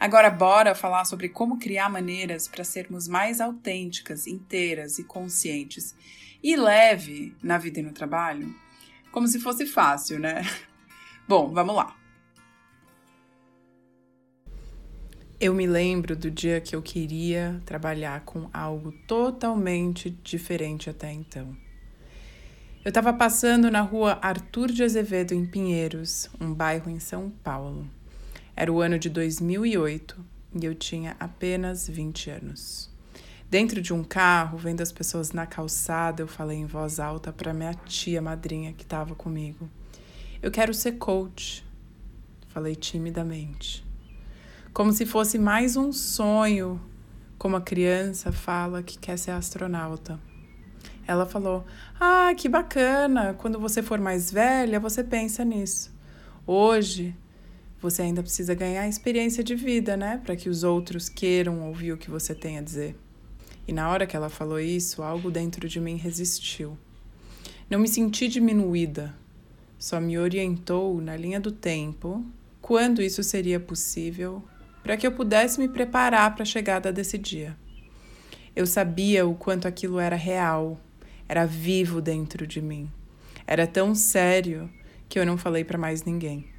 Agora, bora falar sobre como criar maneiras para sermos mais autênticas, inteiras e conscientes e leve na vida e no trabalho? Como se fosse fácil, né? Bom, vamos lá. Eu me lembro do dia que eu queria trabalhar com algo totalmente diferente até então. Eu estava passando na rua Arthur de Azevedo, em Pinheiros, um bairro em São Paulo. Era o ano de 2008 e eu tinha apenas 20 anos. Dentro de um carro, vendo as pessoas na calçada, eu falei em voz alta para minha tia madrinha que estava comigo: Eu quero ser coach. Falei timidamente. Como se fosse mais um sonho, como a criança fala que quer ser astronauta. Ela falou: Ah, que bacana! Quando você for mais velha, você pensa nisso. Hoje, você ainda precisa ganhar experiência de vida, né? Para que os outros queiram ouvir o que você tem a dizer. E na hora que ela falou isso, algo dentro de mim resistiu. Não me senti diminuída, só me orientou na linha do tempo quando isso seria possível para que eu pudesse me preparar para a chegada desse dia. Eu sabia o quanto aquilo era real, era vivo dentro de mim. Era tão sério que eu não falei para mais ninguém.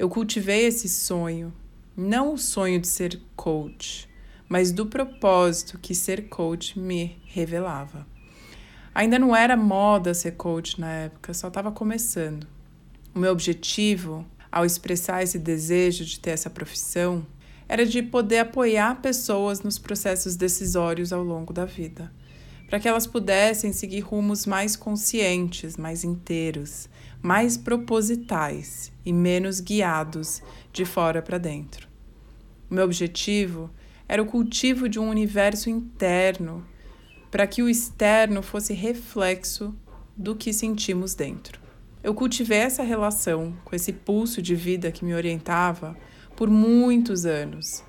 Eu cultivei esse sonho, não o sonho de ser coach, mas do propósito que ser coach me revelava. Ainda não era moda ser coach na época, só estava começando. O meu objetivo, ao expressar esse desejo de ter essa profissão, era de poder apoiar pessoas nos processos decisórios ao longo da vida, para que elas pudessem seguir rumos mais conscientes, mais inteiros, mais propositais e menos guiados de fora para dentro. O meu objetivo era o cultivo de um universo interno para que o externo fosse reflexo do que sentimos dentro. Eu cultivei essa relação com esse pulso de vida que me orientava por muitos anos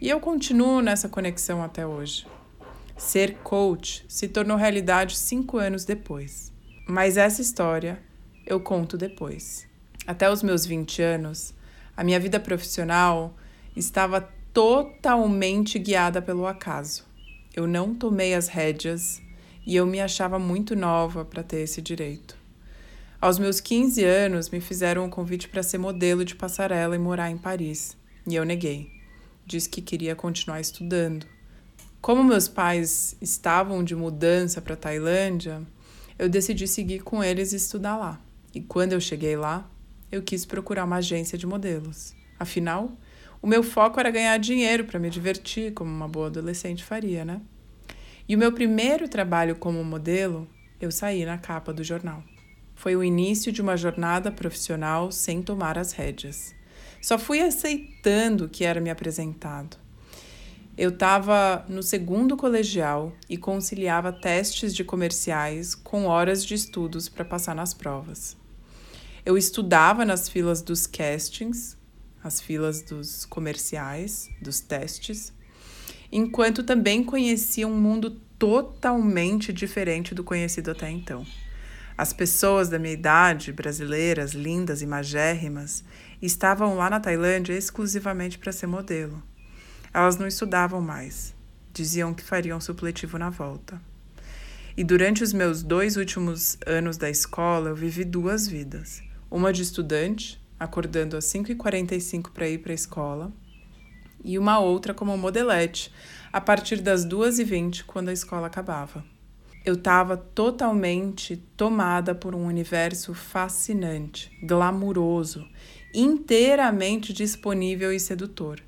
e eu continuo nessa conexão até hoje. Ser coach se tornou realidade cinco anos depois. Mas essa história eu conto depois. Até os meus 20 anos, a minha vida profissional estava totalmente guiada pelo acaso. Eu não tomei as rédeas e eu me achava muito nova para ter esse direito. Aos meus 15 anos, me fizeram um convite para ser modelo de passarela e morar em Paris, e eu neguei. Disse que queria continuar estudando. Como meus pais estavam de mudança para Tailândia, eu decidi seguir com eles e estudar lá. E quando eu cheguei lá, eu quis procurar uma agência de modelos. Afinal, o meu foco era ganhar dinheiro para me divertir, como uma boa adolescente faria, né? E o meu primeiro trabalho como modelo, eu saí na capa do jornal. Foi o início de uma jornada profissional sem tomar as rédeas. Só fui aceitando o que era me apresentado. Eu estava no segundo colegial e conciliava testes de comerciais com horas de estudos para passar nas provas. Eu estudava nas filas dos castings, as filas dos comerciais, dos testes, enquanto também conhecia um mundo totalmente diferente do conhecido até então. As pessoas da minha idade, brasileiras, lindas e magérrimas, estavam lá na Tailândia exclusivamente para ser modelo. Elas não estudavam mais. Diziam que fariam supletivo na volta. E durante os meus dois últimos anos da escola, eu vivi duas vidas uma de estudante, acordando às 5h45 para ir para a escola, e uma outra como modelete, a partir das 2h20, quando a escola acabava. Eu estava totalmente tomada por um universo fascinante, glamuroso, inteiramente disponível e sedutor.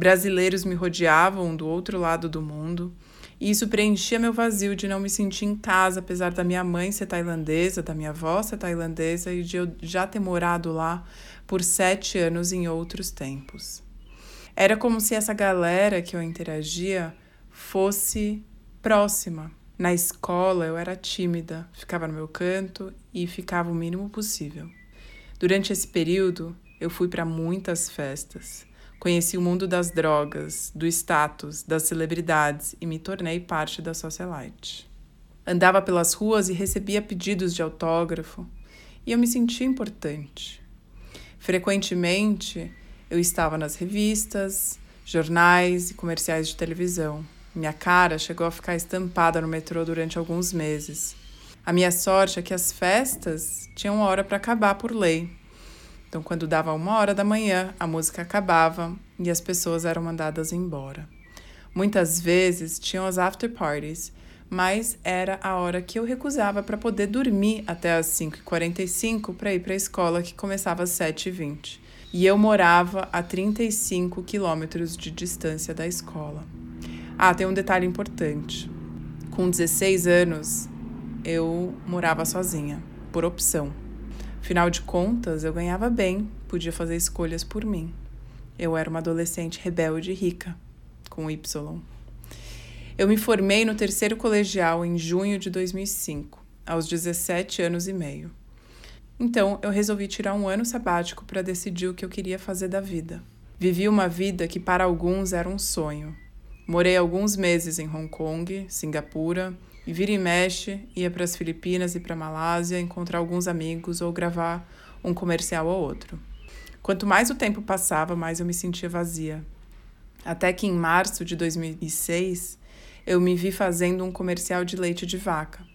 Brasileiros me rodeavam do outro lado do mundo, e isso preenchia meu vazio de não me sentir em casa, apesar da minha mãe ser tailandesa, da minha avó ser tailandesa e de eu já ter morado lá por sete anos em outros tempos. Era como se essa galera que eu interagia fosse próxima. Na escola eu era tímida, ficava no meu canto e ficava o mínimo possível. Durante esse período, eu fui para muitas festas. Conheci o mundo das drogas, do status, das celebridades e me tornei parte da socialite. Andava pelas ruas e recebia pedidos de autógrafo e eu me sentia importante. Frequentemente, eu estava nas revistas, jornais e comerciais de televisão. Minha cara chegou a ficar estampada no metrô durante alguns meses. A minha sorte é que as festas tinham hora para acabar por lei. Então, quando dava uma hora da manhã, a música acabava e as pessoas eram mandadas embora. Muitas vezes tinham as after parties, mas era a hora que eu recusava para poder dormir até as 5h45 para ir para a escola que começava às 7h20. E eu morava a 35 quilômetros de distância da escola. Ah, tem um detalhe importante. Com 16 anos, eu morava sozinha, por opção. Afinal de contas, eu ganhava bem, podia fazer escolhas por mim. Eu era uma adolescente rebelde e rica, com Y. Eu me formei no terceiro colegial em junho de 2005, aos 17 anos e meio. Então, eu resolvi tirar um ano sabático para decidir o que eu queria fazer da vida. Vivi uma vida que para alguns era um sonho. Morei alguns meses em Hong Kong, Singapura, e vira e mexe, ia para as Filipinas e para a Malásia encontrar alguns amigos ou gravar um comercial ou outro. Quanto mais o tempo passava, mais eu me sentia vazia. Até que em março de 2006, eu me vi fazendo um comercial de leite de vaca.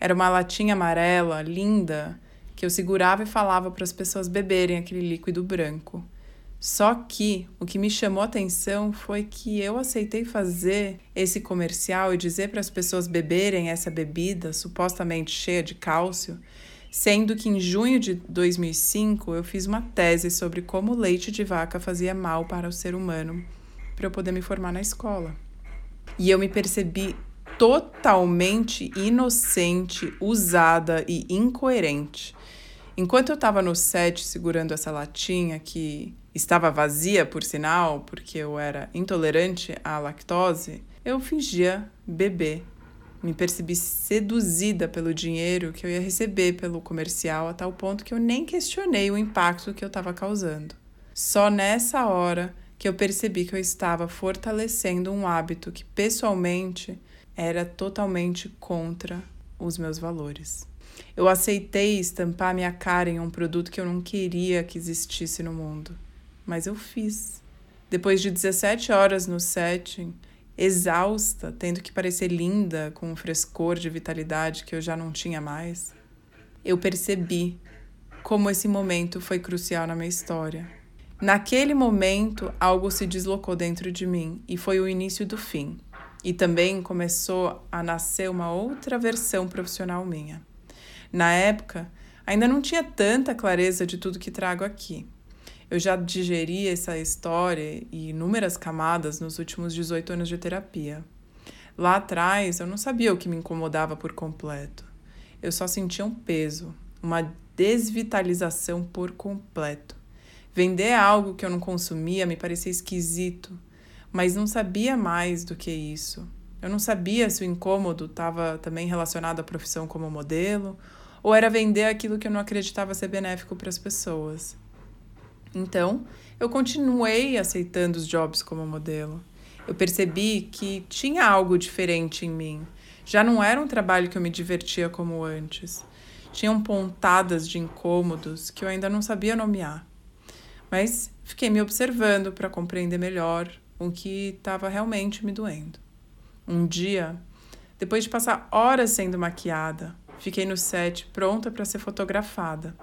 Era uma latinha amarela, linda, que eu segurava e falava para as pessoas beberem aquele líquido branco. Só que o que me chamou a atenção foi que eu aceitei fazer esse comercial e dizer para as pessoas beberem essa bebida supostamente cheia de cálcio, sendo que em junho de 2005 eu fiz uma tese sobre como o leite de vaca fazia mal para o ser humano, para eu poder me formar na escola. E eu me percebi totalmente inocente, usada e incoerente. Enquanto eu estava no set segurando essa latinha que estava vazia, por sinal, porque eu era intolerante à lactose, eu fingia beber. Me percebi seduzida pelo dinheiro que eu ia receber pelo comercial, a tal ponto que eu nem questionei o impacto que eu estava causando. Só nessa hora que eu percebi que eu estava fortalecendo um hábito que, pessoalmente, era totalmente contra os meus valores. Eu aceitei estampar minha cara em um produto que eu não queria que existisse no mundo mas eu fiz. Depois de 17 horas no setting, exausta, tendo que parecer linda, com um frescor de vitalidade que eu já não tinha mais, eu percebi como esse momento foi crucial na minha história. Naquele momento, algo se deslocou dentro de mim e foi o início do fim. E também começou a nascer uma outra versão profissional minha. Na época, ainda não tinha tanta clareza de tudo que trago aqui. Eu já digeri essa história e inúmeras camadas nos últimos 18 anos de terapia. Lá atrás, eu não sabia o que me incomodava por completo. Eu só sentia um peso, uma desvitalização por completo. Vender algo que eu não consumia me parecia esquisito, mas não sabia mais do que isso. Eu não sabia se o incômodo estava também relacionado à profissão como modelo ou era vender aquilo que eu não acreditava ser benéfico para as pessoas. Então, eu continuei aceitando os jobs como modelo. Eu percebi que tinha algo diferente em mim. Já não era um trabalho que eu me divertia como antes. Tinham pontadas de incômodos que eu ainda não sabia nomear. Mas fiquei me observando para compreender melhor o que estava realmente me doendo. Um dia, depois de passar horas sendo maquiada, fiquei no set pronta para ser fotografada.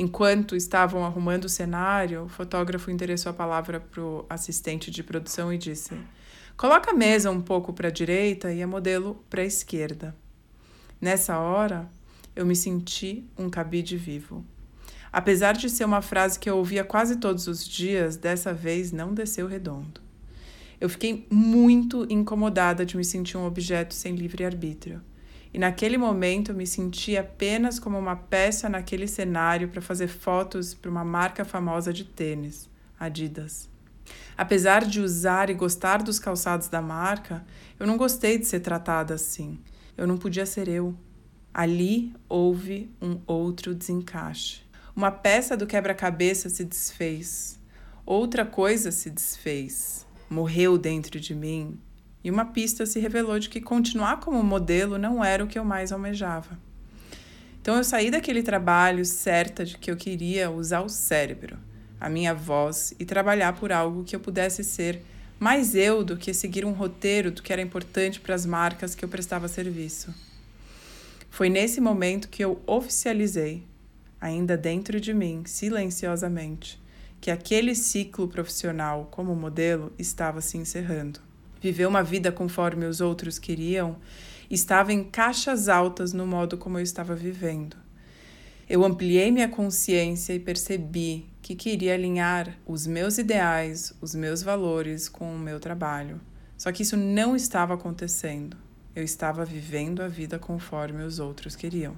Enquanto estavam arrumando o cenário, o fotógrafo endereçou a palavra para o assistente de produção e disse: Coloca a mesa um pouco para a direita e a modelo para a esquerda. Nessa hora, eu me senti um cabide vivo. Apesar de ser uma frase que eu ouvia quase todos os dias, dessa vez não desceu redondo. Eu fiquei muito incomodada de me sentir um objeto sem livre-arbítrio. E naquele momento me senti apenas como uma peça naquele cenário para fazer fotos para uma marca famosa de tênis, Adidas. Apesar de usar e gostar dos calçados da marca, eu não gostei de ser tratada assim. Eu não podia ser eu. Ali houve um outro desencaixe. Uma peça do quebra-cabeça se desfez. Outra coisa se desfez. Morreu dentro de mim. E uma pista se revelou de que continuar como modelo não era o que eu mais almejava. Então eu saí daquele trabalho certa de que eu queria usar o cérebro a minha voz e trabalhar por algo que eu pudesse ser mais eu do que seguir um roteiro do que era importante para as marcas que eu prestava serviço. Foi nesse momento que eu oficializei, ainda dentro de mim, silenciosamente, que aquele ciclo profissional como modelo estava se encerrando. Viver uma vida conforme os outros queriam estava em caixas altas no modo como eu estava vivendo. Eu ampliei minha consciência e percebi que queria alinhar os meus ideais, os meus valores com o meu trabalho. Só que isso não estava acontecendo. Eu estava vivendo a vida conforme os outros queriam.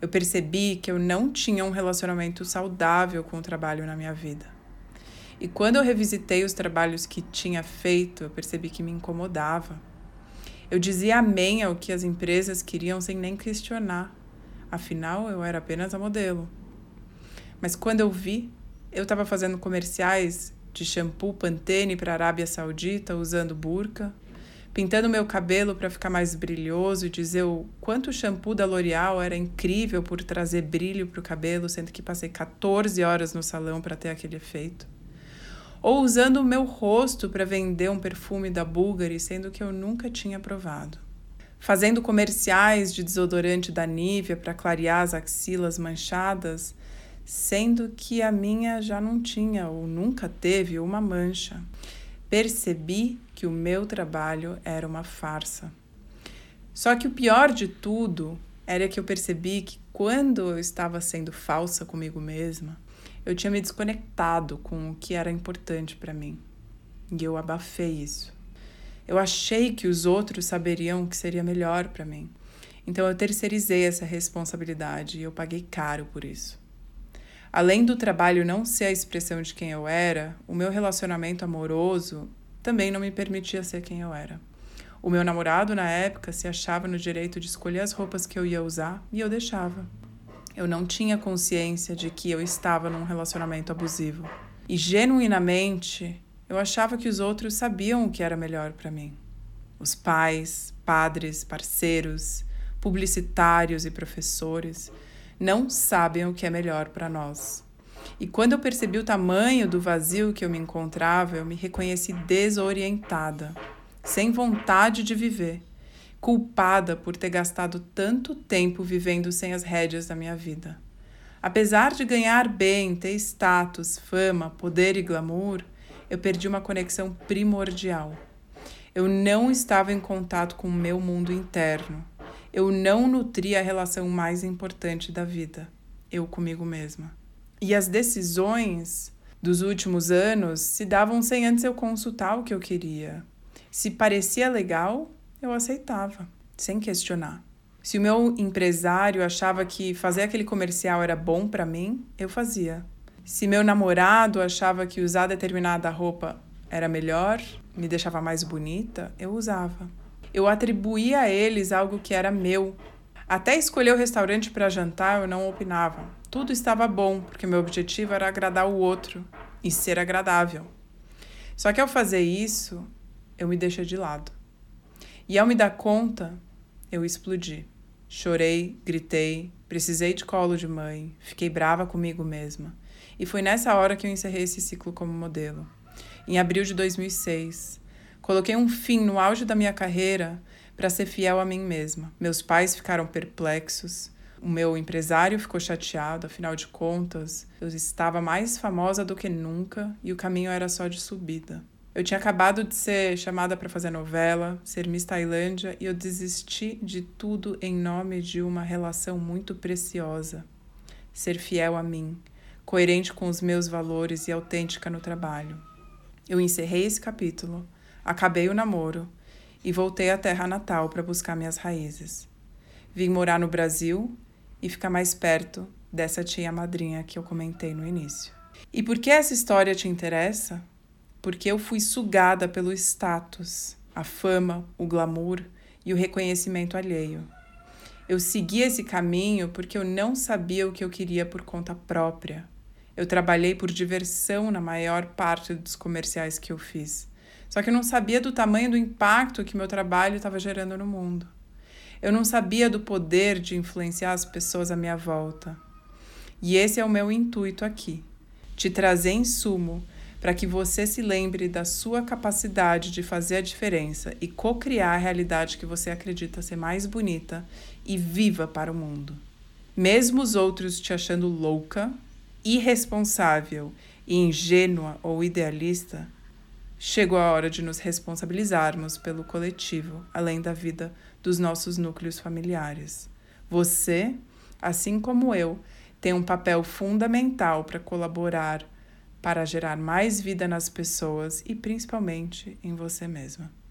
Eu percebi que eu não tinha um relacionamento saudável com o trabalho na minha vida. E quando eu revisitei os trabalhos que tinha feito, eu percebi que me incomodava. Eu dizia amém ao que as empresas queriam sem nem questionar. Afinal, eu era apenas a modelo. Mas quando eu vi, eu estava fazendo comerciais de shampoo Pantene para a Arábia Saudita usando burca, pintando meu cabelo para ficar mais brilhoso e dizer o quanto o shampoo da L'Oreal era incrível por trazer brilho para o cabelo, sendo que passei 14 horas no salão para ter aquele efeito. Ou usando o meu rosto para vender um perfume da Bulgari, sendo que eu nunca tinha provado. Fazendo comerciais de desodorante da Nivea para clarear as axilas manchadas, sendo que a minha já não tinha ou nunca teve uma mancha. Percebi que o meu trabalho era uma farsa. Só que o pior de tudo era que eu percebi que quando eu estava sendo falsa comigo mesma, eu tinha me desconectado com o que era importante para mim. E eu abafei isso. Eu achei que os outros saberiam o que seria melhor para mim. Então eu terceirizei essa responsabilidade e eu paguei caro por isso. Além do trabalho não ser a expressão de quem eu era, o meu relacionamento amoroso também não me permitia ser quem eu era. O meu namorado, na época, se achava no direito de escolher as roupas que eu ia usar e eu deixava. Eu não tinha consciência de que eu estava num relacionamento abusivo. E genuinamente, eu achava que os outros sabiam o que era melhor para mim. Os pais, padres, parceiros, publicitários e professores não sabem o que é melhor para nós. E quando eu percebi o tamanho do vazio que eu me encontrava, eu me reconheci desorientada, sem vontade de viver, culpada por ter gastado tanto tempo vivendo sem as rédeas da minha vida. Apesar de ganhar bem, ter status, fama, poder e glamour, eu perdi uma conexão primordial. Eu não estava em contato com o meu mundo interno, eu não nutria a relação mais importante da vida, eu comigo mesma. E as decisões dos últimos anos se davam sem antes eu consultar o que eu queria. Se parecia legal, eu aceitava, sem questionar. Se o meu empresário achava que fazer aquele comercial era bom para mim, eu fazia. Se meu namorado achava que usar determinada roupa era melhor, me deixava mais bonita, eu usava. Eu atribuía a eles algo que era meu. Até escolher o restaurante para jantar eu não opinava. Tudo estava bom, porque meu objetivo era agradar o outro e ser agradável. Só que ao fazer isso, eu me deixei de lado. E ao me dar conta, eu explodi. Chorei, gritei, precisei de colo de mãe, fiquei brava comigo mesma. E foi nessa hora que eu encerrei esse ciclo como modelo. Em abril de 2006, Coloquei um fim no auge da minha carreira para ser fiel a mim mesma. Meus pais ficaram perplexos, o meu empresário ficou chateado, afinal de contas, eu estava mais famosa do que nunca e o caminho era só de subida. Eu tinha acabado de ser chamada para fazer novela, ser Miss Tailândia e eu desisti de tudo em nome de uma relação muito preciosa. Ser fiel a mim, coerente com os meus valores e autêntica no trabalho. Eu encerrei esse capítulo, acabei o namoro e voltei à terra natal para buscar minhas raízes. Vim morar no Brasil e ficar mais perto dessa tia madrinha que eu comentei no início. E por que essa história te interessa? Porque eu fui sugada pelo status, a fama, o glamour e o reconhecimento alheio. Eu segui esse caminho porque eu não sabia o que eu queria por conta própria. Eu trabalhei por diversão na maior parte dos comerciais que eu fiz. Só que eu não sabia do tamanho do impacto que meu trabalho estava gerando no mundo. Eu não sabia do poder de influenciar as pessoas à minha volta. E esse é o meu intuito aqui: te trazer em sumo para que você se lembre da sua capacidade de fazer a diferença e co-criar a realidade que você acredita ser mais bonita e viva para o mundo. Mesmo os outros te achando louca, irresponsável, ingênua ou idealista, chegou a hora de nos responsabilizarmos pelo coletivo, além da vida dos nossos núcleos familiares. Você, assim como eu, tem um papel fundamental para colaborar para gerar mais vida nas pessoas e principalmente em você mesma.